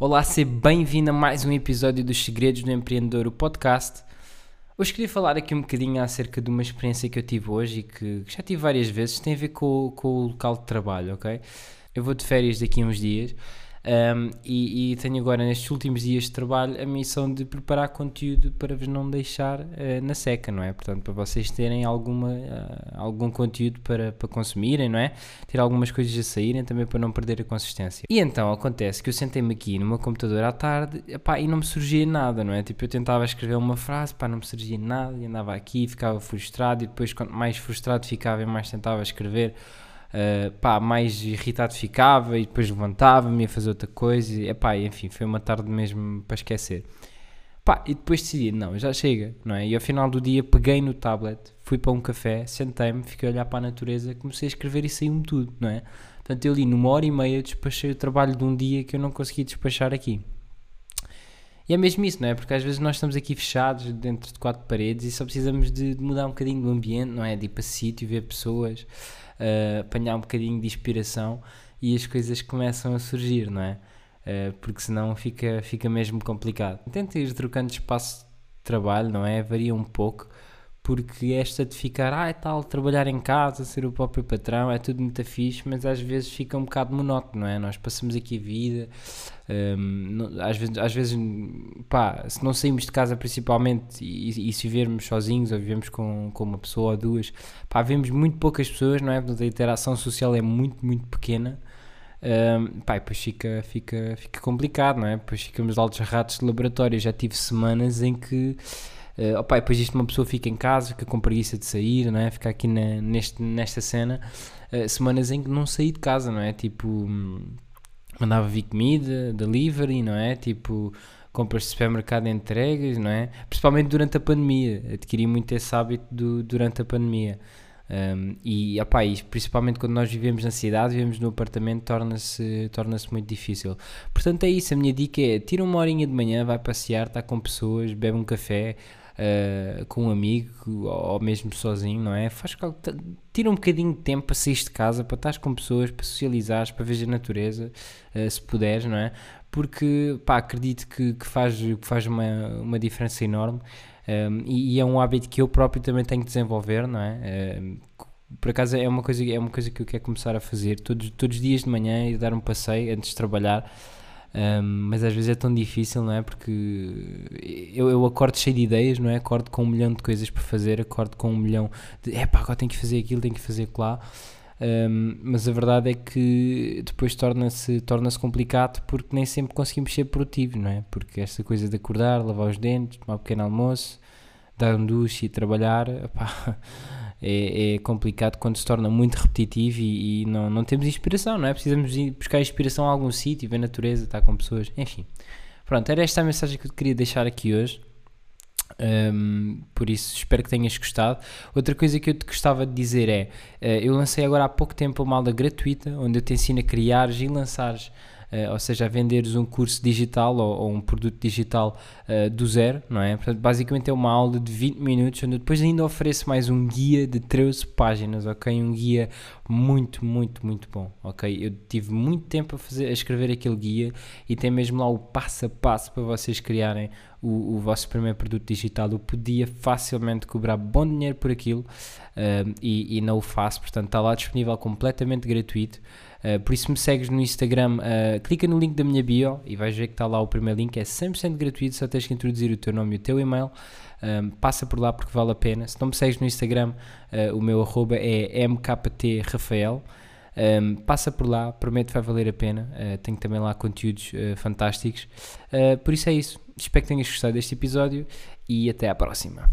Olá, seja bem-vindo a mais um episódio dos Segredos do Empreendedor, o podcast. Hoje queria falar aqui um bocadinho acerca de uma experiência que eu tive hoje e que, que já tive várias vezes, tem a ver com, com o local de trabalho, ok? Eu vou de férias daqui a uns dias um, e, e, tenho agora, nestes últimos dias de trabalho, a missão de preparar conteúdo para vos não deixar uh, na seca, não é? Portanto, para vocês terem alguma, uh, algum conteúdo para, para consumirem, não é? Ter algumas coisas a saírem também para não perder a consistência. E então acontece que eu sentei-me aqui no meu computador à tarde epá, e não me surgia nada, não é? Tipo, eu tentava escrever uma frase, pá, não me surgia nada e andava aqui, ficava frustrado e depois, quanto mais frustrado ficava, mais tentava escrever uh, pá, mais irritado ficava e depois levantava-me a fazer outra coisa. E, epá, enfim, foi uma tarde mesmo para esquecer. Pá, e depois decidi, não, já chega, não é? E ao final do dia peguei no tablet, fui para um café, sentei-me, fiquei a olhar para a natureza, comecei a escrever e saiu-me tudo, não é? Portanto, eu li numa hora e meia, despachei o trabalho de um dia que eu não consegui despachar aqui. E é mesmo isso, não é? Porque às vezes nós estamos aqui fechados dentro de quatro paredes e só precisamos de mudar um bocadinho do ambiente, não é? De ir para sítio, ver pessoas, uh, apanhar um bocadinho de inspiração e as coisas começam a surgir, não é? Uh, porque senão fica, fica mesmo complicado. Tenta ir trocando espaço de trabalho, não é? Varia um pouco, porque esta de ficar, ah, é tal, trabalhar em casa, ser o próprio patrão, é tudo muito fixe, mas às vezes fica um bocado monótono, não é? Nós passamos aqui a vida, um, às, vezes, às vezes, pá, se não saímos de casa principalmente e, e se vivermos sozinhos ou vivemos com, com uma pessoa ou duas, pá, vemos muito poucas pessoas, não é? Portanto, a interação social é muito, muito pequena. Um, pá, depois fica, fica, fica complicado, não é? Depois ficamos altos ratos de laboratório. Já tive semanas em que Uh, opa, depois disto uma pessoa fica em casa, fica com preguiça de sair, não é? Fica aqui na, neste, nesta cena, uh, semanas em que não saí de casa, não é? Tipo, mandava vir comida, delivery, não é? Tipo, compras de supermercado entregas, não é? Principalmente durante a pandemia, adquiri muito esse hábito do, durante a pandemia. Um, e, opa, e principalmente quando nós vivemos na cidade, vivemos no apartamento, torna-se torna muito difícil. Portanto, é isso. A minha dica é: tira uma horinha de manhã, vai passear, está com pessoas, bebe um café, uh, com um amigo ou mesmo sozinho, não é? Faz, tira um bocadinho de tempo para sair de casa, para estar com pessoas, para socializares, para ver a natureza, uh, se puderes, não é? Porque, pá, acredito que, que faz, que faz uma, uma diferença enorme e, é um hábito que eu próprio também tenho que desenvolver, não é? Por acaso é uma coisa é uma coisa que eu quero começar a fazer todos todos os dias de manhã e dar um passeio antes de trabalhar um, mas às vezes é tão difícil, não é? Porque eu, eu acordo cheio de ideias, não é? Acordo com um milhão de coisas para fazer, acordo com um milhão de é pá, agora tenho que fazer aquilo, tenho que fazer lá. Um, mas a verdade é que depois torna-se torna complicado porque nem sempre conseguimos ser produtivos, não é? Porque esta coisa de acordar, lavar os dentes, tomar um pequeno almoço, dar um duche e trabalhar, é, é, complicado quando se torna muito repetitivo e, e, não, não temos inspiração, não é? Precisamos buscar inspiração a algum sítio, ver a natureza, estar com pessoas, enfim. Pronto, era esta a mensagem que eu queria deixar aqui hoje. Um, por isso espero que tenhas gostado. Outra coisa que eu te gostava de dizer é: uh, eu lancei agora há pouco tempo uma aula gratuita onde eu te ensino a criar e lançares uh, ou seja, a venderes um curso digital ou, ou um produto digital uh, do zero, não é? Portanto, basicamente é uma aula de 20 minutos, onde eu depois ainda ofereço mais um guia de 13 páginas, ok? Um guia muito, muito, muito bom, ok? Eu tive muito tempo a, fazer, a escrever aquele guia e tem mesmo lá o passo a passo para vocês criarem o, o vosso primeiro produto digital. Eu podia facilmente cobrar bom dinheiro por aquilo uh, e, e não o faço, portanto, está lá disponível completamente gratuito. Uh, por isso me segues no Instagram, uh, clica no link da minha bio e vais ver que está lá o primeiro link, é 100% gratuito, só tens que introduzir o teu nome e o teu e-mail. Um, passa por lá porque vale a pena. Se não me segues no Instagram, uh, o meu arroba é mktrafael. Um, passa por lá, prometo que vai valer a pena. Uh, tenho também lá conteúdos uh, fantásticos. por isso é isso. Espero que tenhas gostado deste episódio e até à próxima.